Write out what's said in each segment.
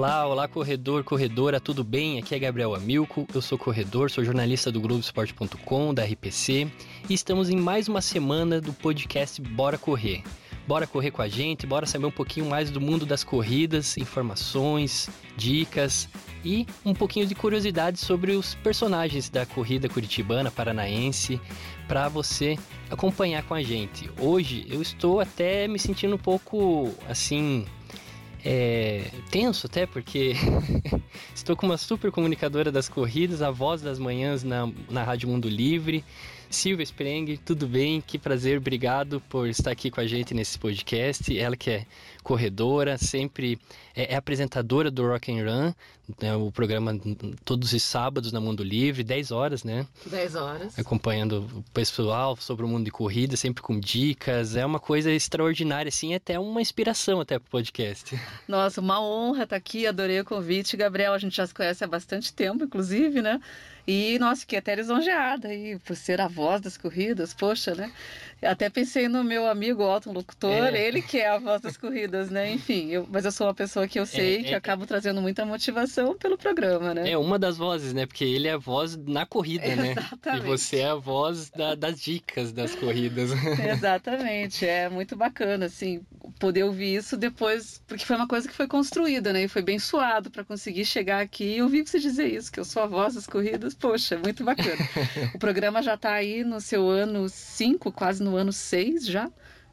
Olá, olá corredor, corredora, tudo bem? Aqui é Gabriel Amilco, eu sou corredor, sou jornalista do Globoesporte.com, da RPC, e estamos em mais uma semana do podcast Bora Correr. Bora correr com a gente, bora saber um pouquinho mais do mundo das corridas, informações, dicas e um pouquinho de curiosidade sobre os personagens da corrida curitibana paranaense para você acompanhar com a gente. Hoje eu estou até me sentindo um pouco assim é, tenso até porque estou com uma super comunicadora das corridas, a voz das manhãs na, na Rádio Mundo Livre. Silvia Spreng, tudo bem? Que prazer, obrigado por estar aqui com a gente nesse podcast. Ela que é corredora, sempre é, é apresentadora do Rock and Run, né, o programa todos os sábados na Mundo Livre, 10 horas, né? 10 horas. Acompanhando o pessoal sobre o mundo de corrida, sempre com dicas. É uma coisa extraordinária, assim, até uma inspiração até pro podcast. Nossa, uma honra estar aqui, adorei o convite. Gabriel, a gente já se conhece há bastante tempo, inclusive, né? E, nossa, fiquei até lisonjeada aí por ser a voz das corridas, poxa, né? Até pensei no meu amigo Otton Locutor, é. ele que é a voz das corridas, né? Enfim, eu, mas eu sou uma pessoa que eu sei é, que é, acabo trazendo muita motivação pelo programa, né? É uma das vozes, né? Porque ele é a voz na corrida, né? Exatamente. E você é a voz da, das dicas das corridas. Exatamente, é muito bacana, assim, poder ouvir isso depois, porque foi uma coisa que foi construída, né? E foi bem suado para conseguir chegar aqui e ouvir você dizer isso, que eu sou a voz das corridas, poxa, muito bacana. o programa já está aí no seu ano 5, quase no ano 6 já.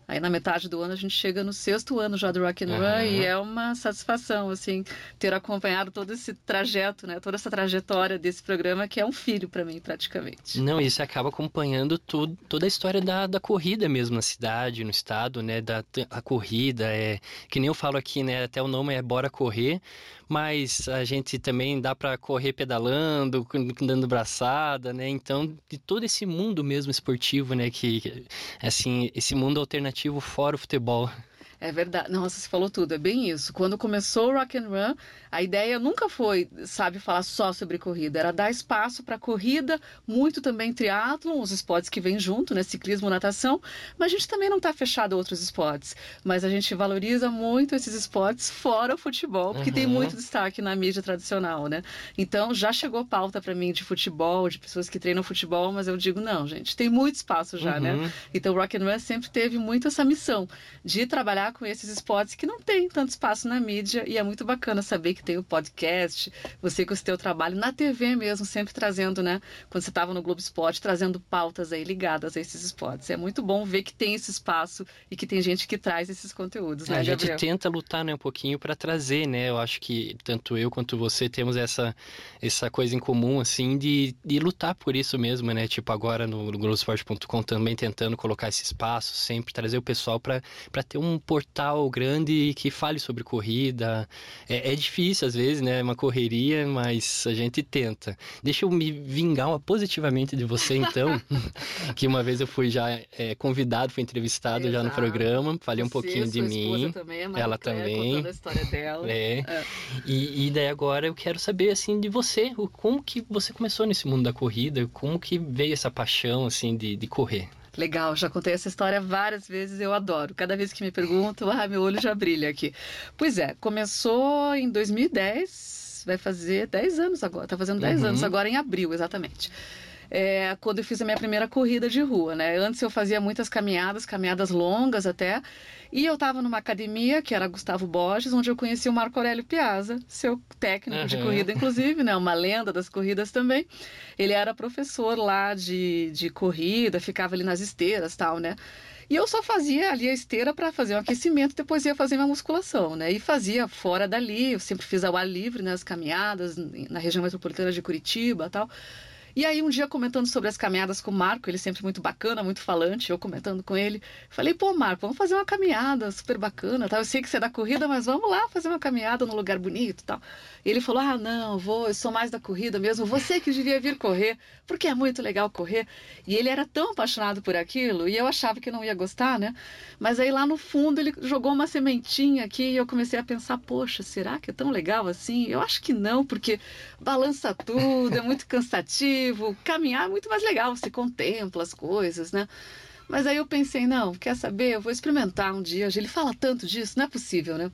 Aí na metade do ano a gente chega no sexto ano já do Rock and Run uhum. e é uma satisfação assim ter acompanhado todo esse trajeto, né, toda essa trajetória desse programa que é um filho para mim praticamente. Não, e você acaba acompanhando tudo, toda a história da, da corrida mesmo na cidade, no estado, né, da a corrida é que nem eu falo aqui, né, até o nome é Bora Correr, mas a gente também dá para correr pedalando, dando braçada, né? Então, de todo esse mundo mesmo esportivo, né, que assim, esse mundo alternativo alternativo fora o futebol. É verdade. Nossa, você falou tudo. É bem isso. Quando começou o Rock and Run, a ideia nunca foi, sabe, falar só sobre corrida. Era dar espaço para corrida, muito também triatlon, os esportes que vêm junto, né? Ciclismo, natação. Mas a gente também não está fechado a outros esportes. Mas a gente valoriza muito esses esportes fora o futebol, porque uhum. tem muito destaque na mídia tradicional, né? Então já chegou pauta para mim de futebol, de pessoas que treinam futebol, mas eu digo, não, gente, tem muito espaço já, né? uhum. né? Então o Rock and Run sempre teve muito essa missão de trabalhar com esses esportes que não tem tanto espaço na mídia e é muito bacana saber que tem o podcast, você com o seu trabalho na TV mesmo, sempre trazendo, né, quando você estava no Globo Esporte, trazendo pautas aí ligadas a esses esportes. É muito bom ver que tem esse espaço e que tem gente que traz esses conteúdos, né, A gente Gabriel? tenta lutar, né, um pouquinho para trazer, né? Eu acho que tanto eu quanto você temos essa essa coisa em comum assim de, de lutar por isso mesmo, né? Tipo agora no, no Globoesporte.com também tentando colocar esse espaço, sempre trazer o pessoal para ter um portal grande que fale sobre corrida. É, é, difícil às vezes, né? É uma correria, mas a gente tenta. Deixa eu me vingar positivamente de você, então. que uma vez eu fui já é, convidado, fui entrevistado já no programa, falei você, um pouquinho de mim. Também, ela também. a história dela. É. é. E, e, daí agora eu quero saber assim de você, como que você começou nesse mundo da corrida, como que veio essa paixão assim de, de correr? Legal, já contei essa história várias vezes, eu adoro. Cada vez que me perguntam, ah, meu olho já brilha aqui. Pois é, começou em 2010, vai fazer 10 anos agora, tá fazendo 10 uhum. anos agora em abril, exatamente é, quando eu fiz a minha primeira corrida de rua, né? Antes eu fazia muitas caminhadas, caminhadas longas até, e eu estava numa academia, que era Gustavo Borges, onde eu conheci o Marco Aurélio Piazza, seu técnico uhum. de corrida, inclusive, né? Uma lenda das corridas também. Ele era professor lá de, de corrida, ficava ali nas esteiras tal, né? E eu só fazia ali a esteira para fazer um aquecimento, depois ia fazer uma musculação, né? E fazia fora dali, eu sempre fiz ao ar livre nas caminhadas, na região metropolitana de Curitiba tal. E aí, um dia, comentando sobre as caminhadas com o Marco, ele sempre muito bacana, muito falante, eu comentando com ele, falei, pô, Marco, vamos fazer uma caminhada super bacana, tá? Eu sei que você é da corrida, mas vamos lá fazer uma caminhada num lugar bonito tal. E ele falou, ah, não, vou, eu sou mais da corrida mesmo, você que devia vir correr, porque é muito legal correr. E ele era tão apaixonado por aquilo, e eu achava que não ia gostar, né? Mas aí lá no fundo ele jogou uma sementinha aqui e eu comecei a pensar, poxa, será que é tão legal assim? Eu acho que não, porque balança tudo, é muito cansativo caminhar é muito mais legal, você contempla as coisas, né? Mas aí eu pensei, não, quer saber? Eu vou experimentar um dia. Ele fala tanto disso, não é possível, né?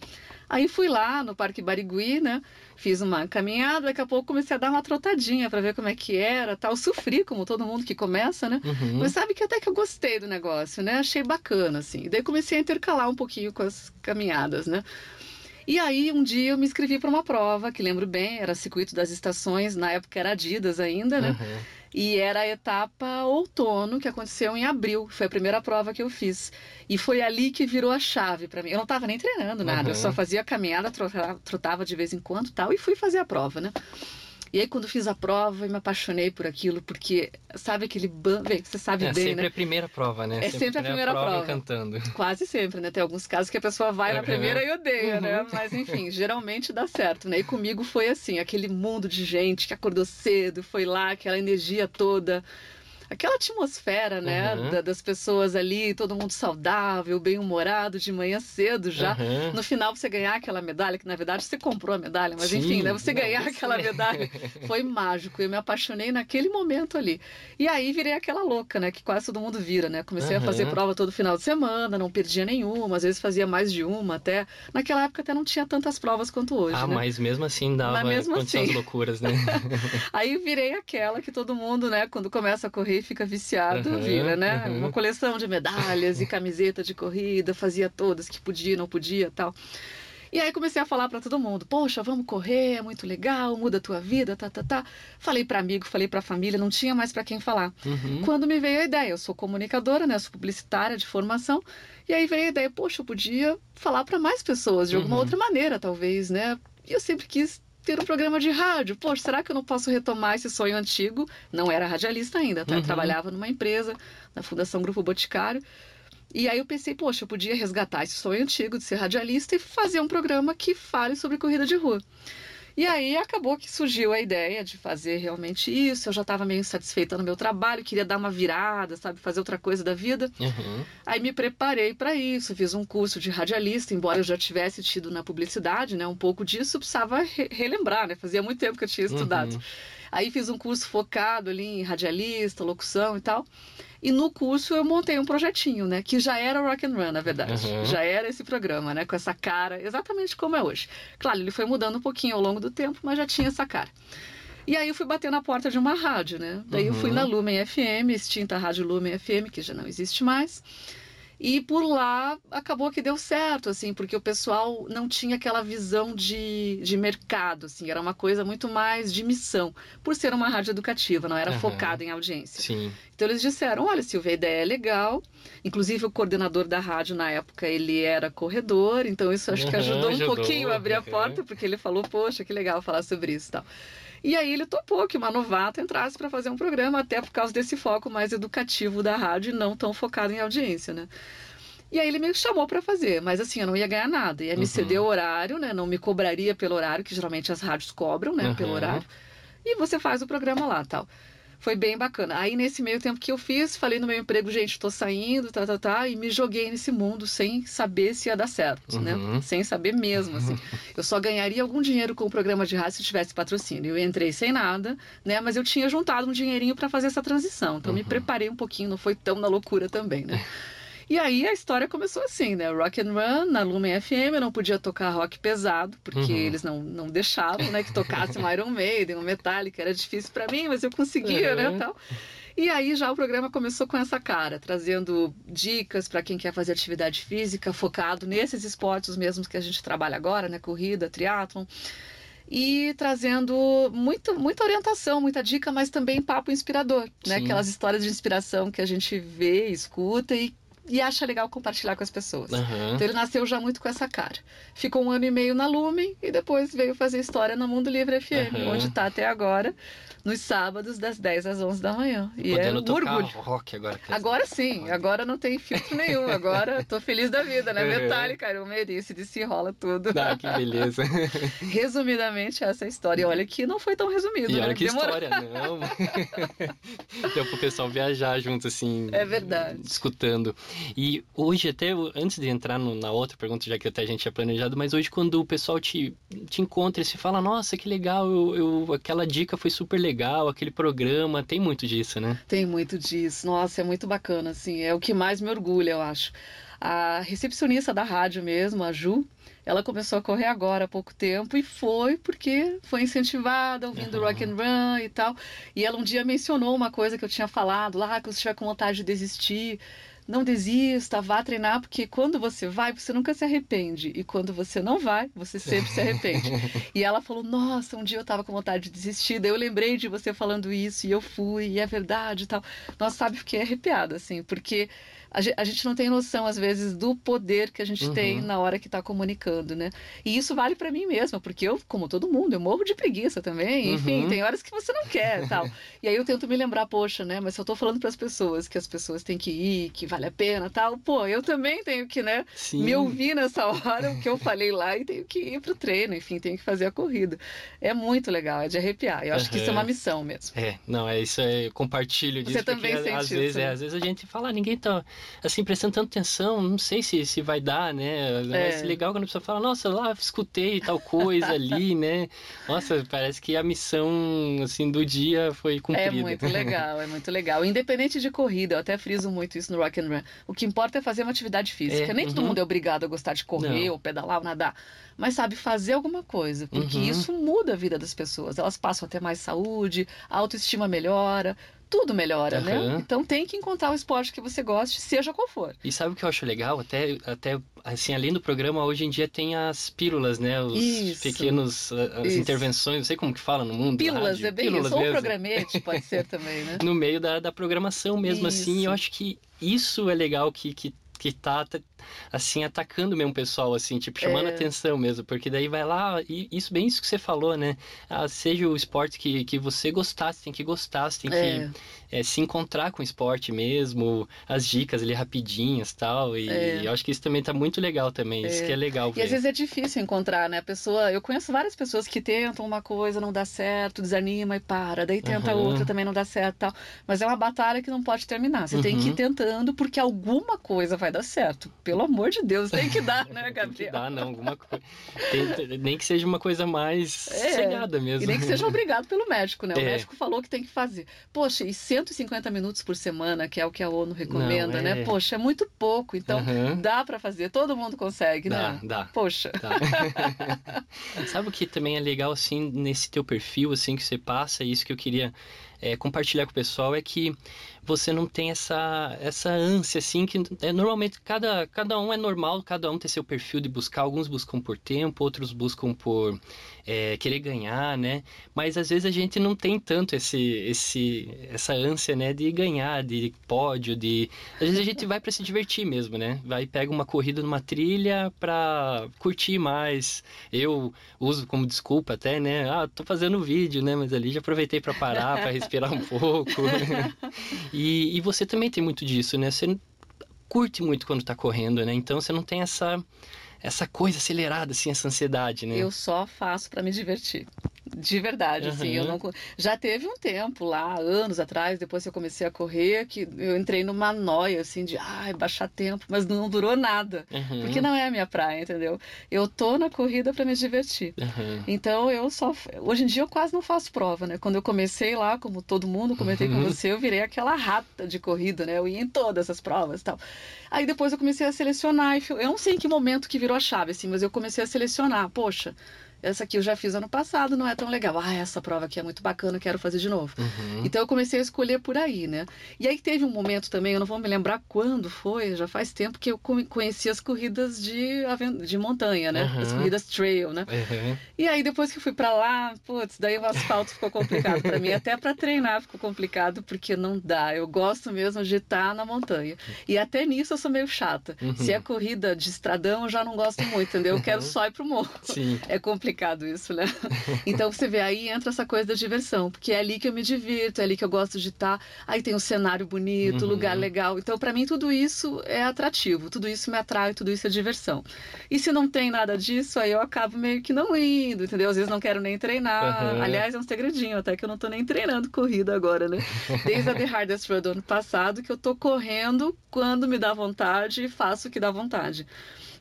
Aí fui lá no Parque Barigui, né? Fiz uma caminhada, daqui a pouco comecei a dar uma trotadinha para ver como é que era, tal. Sofri, como todo mundo que começa, né? Uhum. Mas sabe que até que eu gostei do negócio, né? Achei bacana, assim. E daí comecei a intercalar um pouquinho com as caminhadas, né? E aí, um dia eu me inscrevi para uma prova, que lembro bem, era Circuito das Estações, na época era Adidas ainda, né? Uhum. E era a etapa outono, que aconteceu em abril. Foi a primeira prova que eu fiz. E foi ali que virou a chave para mim. Eu não estava nem treinando nada, uhum. eu só fazia caminhada, trotava de vez em quando tal, e fui fazer a prova, né? E aí, quando fiz a prova, eu me apaixonei por aquilo, porque sabe aquele bando. Você sabe é, bem, né? É sempre a primeira prova, né? É sempre, sempre a primeira prova. prova. cantando. Quase sempre, né? Tem alguns casos que a pessoa vai na primeira e odeia, né? uhum. né? Mas, enfim, geralmente dá certo, né? E comigo foi assim: aquele mundo de gente que acordou cedo, foi lá, aquela energia toda aquela atmosfera, né, uhum. da, das pessoas ali, todo mundo saudável, bem-humorado, de manhã cedo já. Uhum. No final você ganhar aquela medalha, que na verdade você comprou a medalha, mas Sim, enfim, né, você ganhar aquela medalha foi mágico. Eu me apaixonei naquele momento ali. E aí virei aquela louca, né, que quase todo mundo vira, né? Comecei uhum. a fazer prova todo final de semana, não perdia nenhuma, às vezes fazia mais de uma até. Naquela época até não tinha tantas provas quanto hoje, Ah, né? mas mesmo assim dava mas mesmo assim... loucuras, né? aí virei aquela que todo mundo, né, quando começa a correr fica viciado, uhum, vira, né? Uhum. Uma coleção de medalhas e camiseta de corrida, fazia todas que podia, não podia tal. E aí comecei a falar para todo mundo: "Poxa, vamos correr, é muito legal, muda a tua vida, tá, tá, tá". Falei para amigo, falei para família, não tinha mais para quem falar. Uhum. Quando me veio a ideia, eu sou comunicadora, né, sou publicitária de formação, e aí veio a ideia: "Poxa, eu podia falar para mais pessoas de alguma uhum. outra maneira, talvez, né?" E eu sempre quis ter um programa de rádio. Poxa, será que eu não posso retomar esse sonho antigo? Não era radialista ainda, tá? Uhum. Eu trabalhava numa empresa, na Fundação Grupo Boticário. E aí eu pensei, poxa, eu podia resgatar esse sonho antigo de ser radialista e fazer um programa que fale sobre corrida de rua. E aí acabou que surgiu a ideia de fazer realmente isso. Eu já estava meio insatisfeita no meu trabalho, queria dar uma virada, sabe, fazer outra coisa da vida. Uhum. Aí me preparei para isso, fiz um curso de radialista, embora eu já tivesse tido na publicidade, né, um pouco disso, precisava re relembrar, né? Fazia muito tempo que eu tinha estudado. Uhum. Aí fiz um curso focado ali em radialista, locução e tal. E no curso eu montei um projetinho, né? Que já era Rock and Run, na verdade. Uhum. Já era esse programa, né? Com essa cara, exatamente como é hoje. Claro, ele foi mudando um pouquinho ao longo do tempo, mas já tinha essa cara. E aí eu fui bater na porta de uma rádio, né? Daí uhum. eu fui uhum. na Lumen FM, extinta Rádio Lumen FM, que já não existe mais. E por lá acabou que deu certo, assim, porque o pessoal não tinha aquela visão de, de mercado, assim, era uma coisa muito mais de missão, por ser uma rádio educativa, não era uhum. focada em audiência. Sim. Então eles disseram, olha, Silvia, a ideia é legal. Inclusive o coordenador da rádio na época, ele era corredor, então isso acho que ajudou um ajudou, pouquinho a abrir a porta, porque ele falou, poxa, que legal falar sobre isso e tal. E aí ele topou que uma novata entrasse para fazer um programa, até por causa desse foco mais educativo da rádio e não tão focado em audiência, né? E aí ele me chamou para fazer, mas assim, eu não ia ganhar nada. Ia me uhum. ceder o horário, né? Não me cobraria pelo horário, que geralmente as rádios cobram, né? Uhum. Pelo horário. E você faz o programa lá, tal. Foi bem bacana. Aí, nesse meio tempo que eu fiz, falei no meu emprego, gente, tô saindo, tá, tá, tá, e me joguei nesse mundo sem saber se ia dar certo, né? uhum. né? Sem saber mesmo, assim. Eu só ganharia algum dinheiro com o programa de rádio se tivesse patrocínio. Eu entrei sem nada, né? Mas eu tinha juntado um dinheirinho para fazer essa transição. Então, uhum. me preparei um pouquinho, não foi tão na loucura também, né? E aí a história começou assim, né? Rock and Run na Lumen FM, eu não podia tocar rock pesado, porque uhum. eles não, não deixavam, né, que tocasse um Iron Maiden, um Metallica, era difícil para mim, mas eu conseguia, né, uhum. né, tal. E aí já o programa começou com essa cara, trazendo dicas para quem quer fazer atividade física, focado nesses esportes mesmos que a gente trabalha agora, né, corrida, triatlon e trazendo muito, muita orientação, muita dica, mas também papo inspirador, né? Aquelas histórias de inspiração que a gente vê, escuta e e acha legal compartilhar com as pessoas. Uhum. Então ele nasceu já muito com essa cara. Ficou um ano e meio na Lumen e depois veio fazer história no Mundo Livre FM, uhum. onde está até agora, nos sábados, das 10 às 11 da manhã. E Podendo é um orgulho. rock agora. Agora sim, rock. agora não tem filtro nenhum. Agora tô feliz da vida, né? Uhum. Metallica, Iron Maiden, se rola tudo. Ah, que beleza. Resumidamente, essa é a história. E olha que não foi tão resumido, e né? olha que Demorou. história, não. Deu pro pessoal viajar junto, assim. É verdade. Escutando. E hoje, até antes de entrar no, na outra pergunta, já que até a gente tinha planejado, mas hoje quando o pessoal te, te encontra e se fala, nossa, que legal, eu, eu, aquela dica foi super legal, aquele programa, tem muito disso, né? Tem muito disso. Nossa, é muito bacana, assim, é o que mais me orgulha, eu acho. A recepcionista da rádio mesmo, a Ju, ela começou a correr agora há pouco tempo e foi porque foi incentivada ouvindo uhum. rock and run e tal. E ela um dia mencionou uma coisa que eu tinha falado lá, que você estiver com vontade de desistir, não desista, vá treinar, porque quando você vai, você nunca se arrepende. E quando você não vai, você sempre se arrepende. e ela falou: Nossa, um dia eu tava com vontade de desistir, daí eu lembrei de você falando isso, e eu fui, e é verdade e tal. Nossa, sabe, fiquei arrepiada, assim, porque a gente não tem noção, às vezes, do poder que a gente uhum. tem na hora que está comunicando, né? E isso vale para mim mesma, porque eu, como todo mundo, eu morro de preguiça também. Enfim, uhum. tem horas que você não quer tal. e aí eu tento me lembrar, poxa, né? Mas se eu estou falando para as pessoas que as pessoas têm que ir, que vale a pena tal, pô, eu também tenho que, né? Sim. Me ouvir nessa hora o que eu falei lá e tenho que ir pro treino, enfim, tenho que fazer a corrida. É muito legal, é de arrepiar. Eu acho uhum. que isso é uma missão mesmo. É, não, é isso, é compartilho disso. Você também porque, sente às isso. Vezes, é, às vezes a gente fala, ninguém tá assim, prestando tanta atenção, não sei se, se vai dar, né? É. é legal quando a pessoa fala, nossa, lá escutei tal coisa ali, né? Nossa, parece que a missão, assim, do dia foi cumprida. É muito legal, é muito legal. Independente de corrida, eu até friso muito isso no Rock and Run. O que importa é fazer uma atividade física. É, Nem uhum. todo mundo é obrigado a gostar de correr, não. ou pedalar, ou nadar. Mas sabe, fazer alguma coisa. Porque uhum. isso muda a vida das pessoas. Elas passam a ter mais saúde, a autoestima melhora, tudo melhora, uhum. né? Então tem que encontrar o esporte que você goste, seja qual for. E sabe o que eu acho legal? Até, até assim, além do programa, hoje em dia tem as pílulas, né? Os isso, pequenos, as isso. intervenções, não sei como que fala no mundo. Pílulas, rádio. é bem pílulas isso. Ou programete, pode ser também, né? No meio da, da programação mesmo, isso. assim. Eu acho que isso é legal que, que que tá, assim, atacando mesmo o pessoal, assim, tipo, chamando é. atenção mesmo, porque daí vai lá, e isso, bem isso que você falou, né? Ah, seja o esporte que, que você gostasse, tem que gostar, tem é. que é, se encontrar com o esporte mesmo, as dicas ali rapidinhas tal, e é. eu acho que isso também tá muito legal também, isso que é legal ver. E às vezes é difícil encontrar, né? A pessoa, eu conheço várias pessoas que tentam uma coisa, não dá certo, desanima e para, daí tenta uhum. outra, também não dá certo tal, mas é uma batalha que não pode terminar, você uhum. tem que ir uhum. tentando, porque alguma coisa vai dar certo. Pelo amor de Deus, tem que dar, né, Gabriel? tem que dar, não, alguma coisa. Tem, nem que seja uma coisa mais é, sossegada mesmo. E nem que seja obrigado pelo médico, né? O é. médico falou que tem que fazer. Poxa, e 150 minutos por semana, que é o que a ONU recomenda, não, né? é... né? Poxa, é muito pouco. Então, uhum. dá para fazer. Todo mundo consegue, dá, né? Dá, Poxa. Dá. Sabe o que também é legal, assim, nesse teu perfil, assim, que você passa, isso que eu queria é, compartilhar com o pessoal, é que você não tem essa, essa ânsia, assim, que é, normalmente cada, cada um é normal, cada um tem seu perfil de buscar, alguns buscam por tempo, outros buscam por é, querer ganhar, né? Mas às vezes a gente não tem tanto esse, esse, essa ânsia, né, de ganhar, de pódio, de... Às vezes a gente vai para se divertir mesmo, né? Vai pega uma corrida numa trilha para curtir mais. Eu uso como desculpa até, né? Ah, tô fazendo vídeo, né? Mas ali já aproveitei para parar, para respirar um pouco. E, e você também tem muito disso, né? Você curte muito quando tá correndo, né? Então você não tem essa essa coisa acelerada, assim, essa ansiedade, né? Eu só faço para me divertir. De verdade, uhum. assim, eu não já teve um tempo lá, anos atrás, depois que eu comecei a correr, que eu entrei numa noia assim de, ai, baixar tempo, mas não durou nada, uhum. porque não é a minha praia, entendeu? Eu tô na corrida para me divertir. Uhum. Então eu só hoje em dia eu quase não faço prova, né? Quando eu comecei lá, como todo mundo, comentei com você, eu virei aquela rata de corrida, né? Eu ia em todas as provas, e tal. Aí depois eu comecei a selecionar, eu não sei em que momento que virou a chave assim, mas eu comecei a selecionar, poxa, essa aqui eu já fiz ano passado, não é tão legal. Ah, essa prova aqui é muito bacana, quero fazer de novo. Uhum. Então eu comecei a escolher por aí, né? E aí teve um momento também, eu não vou me lembrar quando foi, já faz tempo que eu conheci as corridas de, de montanha, né? Uhum. As corridas trail, né? Uhum. E aí depois que fui para lá, putz, daí o asfalto ficou complicado para mim, até para treinar ficou complicado porque não dá. Eu gosto mesmo de estar na montanha. E até nisso eu sou meio chata. Se é corrida de estradão, eu já não gosto muito, entendeu? Eu quero uhum. só ir pro morro. Sim. É complicado complicado isso, né? Então você vê aí entra essa coisa da diversão, porque é ali que eu me divirto, é ali que eu gosto de estar. Aí tem um cenário bonito, uhum. lugar legal. Então para mim tudo isso é atrativo, tudo isso me atrai, tudo isso é diversão. E se não tem nada disso, aí eu acabo meio que não indo, entendeu? Às vezes não quero nem treinar. Uhum. Aliás, é um segredinho até que eu não tô nem treinando corrida agora, né? Desde a The Hardest Run do ano passado que eu tô correndo quando me dá vontade e faço o que dá vontade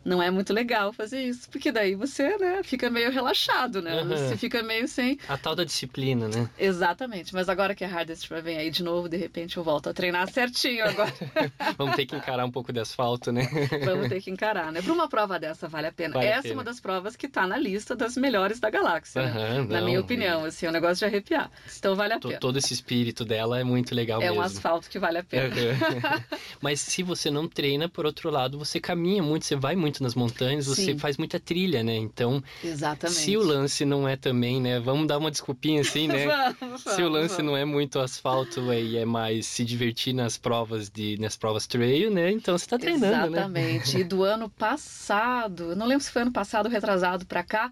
não é muito legal fazer isso, porque daí você, né, fica meio relaxado, né? Uhum. Você fica meio sem. A tal da disciplina, né? Exatamente. Mas agora que a Hardest vem aí de novo, de repente eu volto a treinar certinho agora. Vamos ter que encarar um pouco de asfalto, né? Vamos ter que encarar, né? Para uma prova dessa vale a pena. Vale Essa é uma das provas que está na lista das melhores da galáxia, uhum, né? na minha opinião, assim, é um negócio de arrepiar. Então vale a pena. Todo esse espírito dela é muito legal é mesmo. É um asfalto que vale a pena. Uhum. Mas se você não treina, por outro lado, você caminha muito, você vai muito muito nas montanhas, você Sim. faz muita trilha, né? Então, Exatamente. se o lance não é também, né? Vamos dar uma desculpinha assim, né? vamos, se o lance vamos. não é muito asfalto e é mais se divertir nas provas de nas provas trail, né? Então você tá treinando, Exatamente. né? Exatamente. E do ano passado, eu não lembro se foi ano passado retrasado para cá,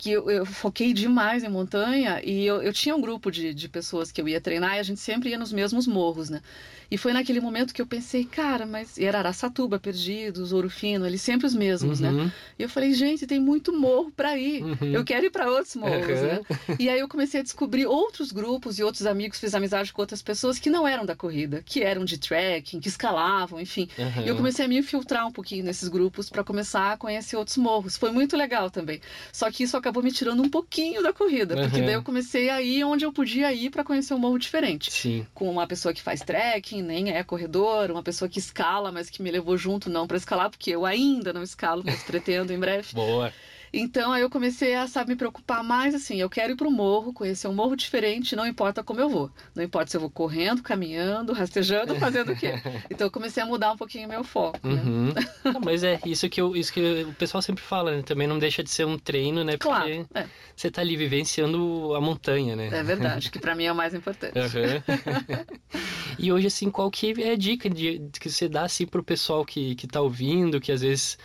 que eu, eu, foquei demais em montanha e eu, eu tinha um grupo de, de pessoas que eu ia treinar e a gente sempre ia nos mesmos morros, né? E foi naquele momento que eu pensei, cara, mas e era Araçatuba, Perdidos, Ouro Fino, ali sempre os mesmos, né? uhum. né? E eu falei, gente, tem muito morro para ir. Uhum. Eu quero ir para outros morros, uhum. né? E aí eu comecei a descobrir outros grupos e outros amigos, fiz amizade com outras pessoas que não eram da corrida, que eram de trekking, que escalavam, enfim. E eu comecei a me infiltrar um pouquinho nesses grupos para começar a conhecer outros morros. Foi muito legal também. Só que isso acabou me tirando um pouquinho da corrida, porque daí eu comecei a ir onde eu podia ir para conhecer um morro diferente. Sim. Com uma pessoa que faz trekking, nem é corredor, uma pessoa que escala, mas que me levou junto não para escalar, porque eu ainda não escalo, mas pretendo em breve. Boa. Então aí eu comecei a sabe, me preocupar mais assim, eu quero ir para o morro, conhecer um morro diferente, não importa como eu vou. Não importa se eu vou correndo, caminhando, rastejando, fazendo o quê. Então eu comecei a mudar um pouquinho meu foco. Né? Uhum. Não, mas é isso que, eu, isso que o pessoal sempre fala, né? Também não deixa de ser um treino, né? Porque claro, é. você está ali vivenciando a montanha, né? É verdade, que para mim é o mais importante. Uhum. e hoje, assim, qual que é a dica de, que você dá assim, para o pessoal que, que tá ouvindo, que às vezes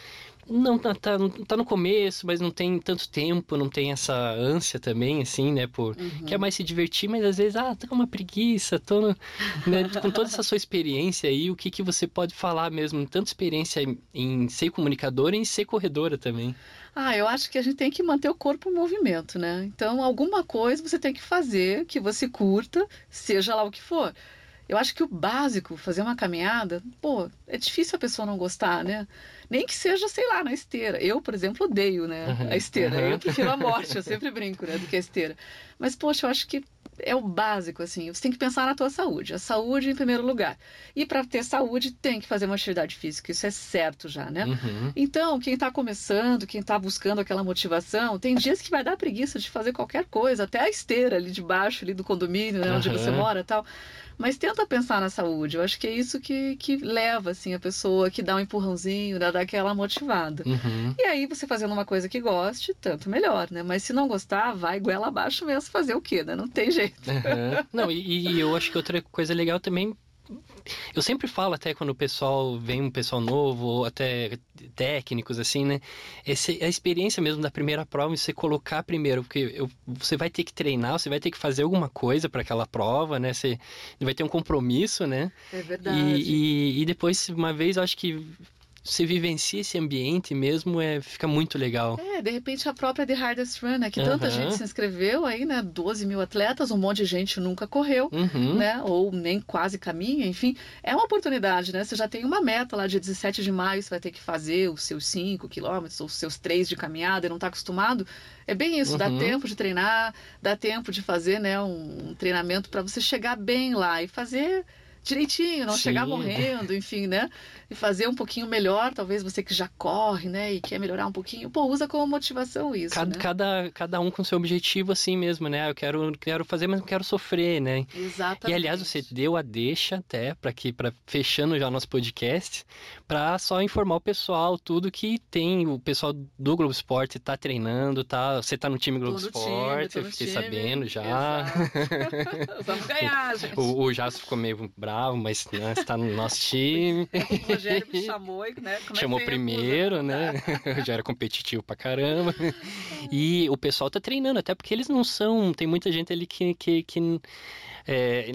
não tá, tá, tá no começo, mas não tem tanto tempo, não tem essa ânsia também, assim, né? Por, uhum. Quer mais se divertir, mas às vezes, ah, tô com uma preguiça, tô no, né, com toda essa sua experiência aí, o que, que você pode falar mesmo? Tanto experiência em, em ser comunicadora e em ser corredora também. Ah, eu acho que a gente tem que manter o corpo em movimento, né? Então, alguma coisa você tem que fazer que você curta, seja lá o que for. Eu acho que o básico, fazer uma caminhada, pô, é difícil a pessoa não gostar, né? Nem que seja, sei lá, na esteira. Eu, por exemplo, odeio, né? Uhum, a esteira. Uhum. Eu prefiro a morte, eu sempre brinco, né? Do que a esteira. Mas, poxa, eu acho que é o básico, assim. Você tem que pensar na tua saúde. A saúde em primeiro lugar. E para ter saúde, tem que fazer uma atividade física. Isso é certo já, né? Uhum. Então, quem está começando, quem está buscando aquela motivação, tem dias que vai dar preguiça de fazer qualquer coisa, até a esteira ali de baixo, ali do condomínio, né? Onde você mora tal. Mas tenta pensar na saúde. Eu acho que é isso que, que leva assim a pessoa, que dá um empurrãozinho, dá, dá aquela motivada. Uhum. E aí você fazendo uma coisa que goste, tanto melhor, né? Mas se não gostar, vai goela abaixo mesmo fazer o quê, né? Não tem jeito. Uhum. Não, e, e eu acho que outra coisa legal também eu sempre falo até quando o pessoal vem um pessoal novo, ou até técnicos, assim, né? Esse, a experiência mesmo da primeira prova, você colocar primeiro, porque eu, você vai ter que treinar, você vai ter que fazer alguma coisa para aquela prova, né? Você vai ter um compromisso, né? É verdade. E, e, e depois, uma vez, eu acho que você vivencia esse ambiente mesmo, é, fica muito legal. É, de repente a própria The Hardest Run, né? Que uhum. tanta gente se inscreveu aí, né? 12 mil atletas, um monte de gente nunca correu, uhum. né? Ou nem quase caminha, enfim. É uma oportunidade, né? Você já tem uma meta lá, dia 17 de maio, você vai ter que fazer os seus 5 quilômetros, ou os seus 3 de caminhada e não está acostumado. É bem isso, uhum. dá tempo de treinar, dá tempo de fazer, né? Um, um treinamento para você chegar bem lá e fazer direitinho, não Sim. chegar morrendo, enfim, né? E fazer um pouquinho melhor, talvez você que já corre, né? E quer melhorar um pouquinho, pô, usa como motivação isso. Cada, né? cada, cada um com seu objetivo assim mesmo, né? Eu quero, quero fazer, mas não quero sofrer, né? Exatamente. E aliás, você deu a deixa até para que, para fechando já nosso podcast, para só informar o pessoal tudo que tem. O pessoal do Globo Esporte tá treinando, tá? Você tá no time Globo Esporte, eu fiquei time. sabendo já. Vamos ganhar, gente. O, o Jasso ficou meio bravo bravo, mas né, está no nosso time. o Rogério me chamou, né? Como é Chamou é primeiro, né? Já era competitivo pra caramba. E o pessoal tá treinando, até porque eles não são. Tem muita gente ali que, que, que é,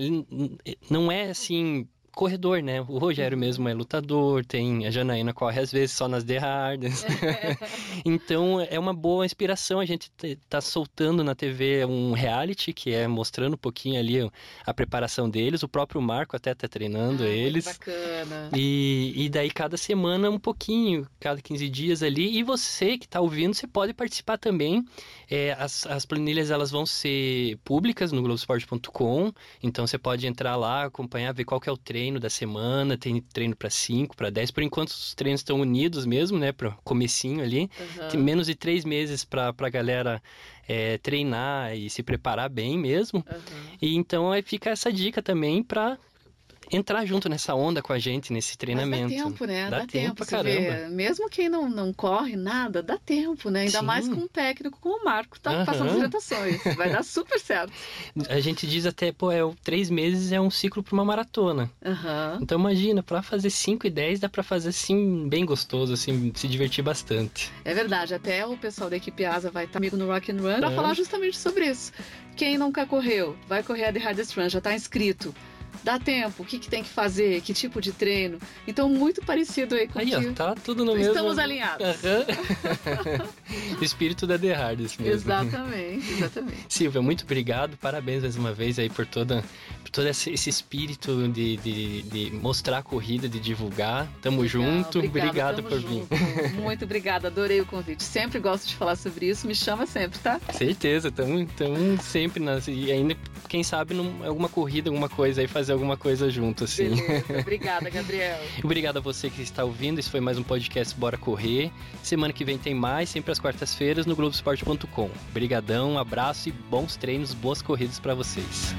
não é assim corredor, né? O Rogério uhum. mesmo é lutador, tem a Janaína corre às vezes só nas The Hardens. então é uma boa inspiração a gente tá soltando na TV um reality que é mostrando um pouquinho ali a preparação deles. O próprio Marco até tá treinando ah, eles. Bacana. E, e daí cada semana um pouquinho, cada 15 dias ali. E você que tá ouvindo, você pode participar também. É, as, as planilhas elas vão ser públicas no Globoesporte.com, então você pode entrar lá, acompanhar, ver qual que é o treino da semana, tem treino para 5, para 10. Por enquanto os treinos estão unidos mesmo, né, para comecinho ali. Uhum. Tem menos de três meses para a galera é, treinar e se preparar bem mesmo. Uhum. E então aí fica essa dica também para entrar junto nessa onda com a gente, nesse treinamento. Mas dá tempo, né? Dá, dá tempo, tempo caramba. Mesmo quem não, não corre nada, dá tempo, né? Ainda Sim. mais com um técnico como o Marco, tá uhum. passando as orientações. Vai dar super certo. A gente diz até, pô, é, três meses é um ciclo para uma maratona. Uhum. Então imagina, para fazer 5 e 10 dá para fazer assim, bem gostoso, assim, se divertir bastante. É verdade, até o pessoal da equipe ASA vai estar comigo no Rock and Run uhum. para falar justamente sobre isso. Quem nunca correu, vai correr a The Hardest Run, já está inscrito dá tempo, o que, que tem que fazer, que tipo de treino. Então, muito parecido aí com aí, ó, tá tudo no Estamos mesmo... alinhados. Uhum. Espírito da The Hardest mesmo. Exatamente, exatamente. Silvia, muito obrigado, parabéns mais uma vez aí por toda por todo esse, esse espírito de, de, de, mostrar a corrida, de divulgar. Tamo Legal, junto, obrigado, por junto. vir. Muito obrigada, adorei o convite. Sempre gosto de falar sobre isso, me chama sempre, tá? Certeza, tamo, tamo sempre nas, e ainda, quem sabe, num, alguma corrida, alguma coisa aí, fazer alguma coisa junto, assim. Beleza, obrigada, Gabriel. Obrigado a você que está ouvindo, esse foi mais um podcast Bora Correr. Semana que vem tem mais, sempre às quartas-feiras no Globoesporte.com. Obrigadão, um abraço e bons treinos, boas corridas para vocês.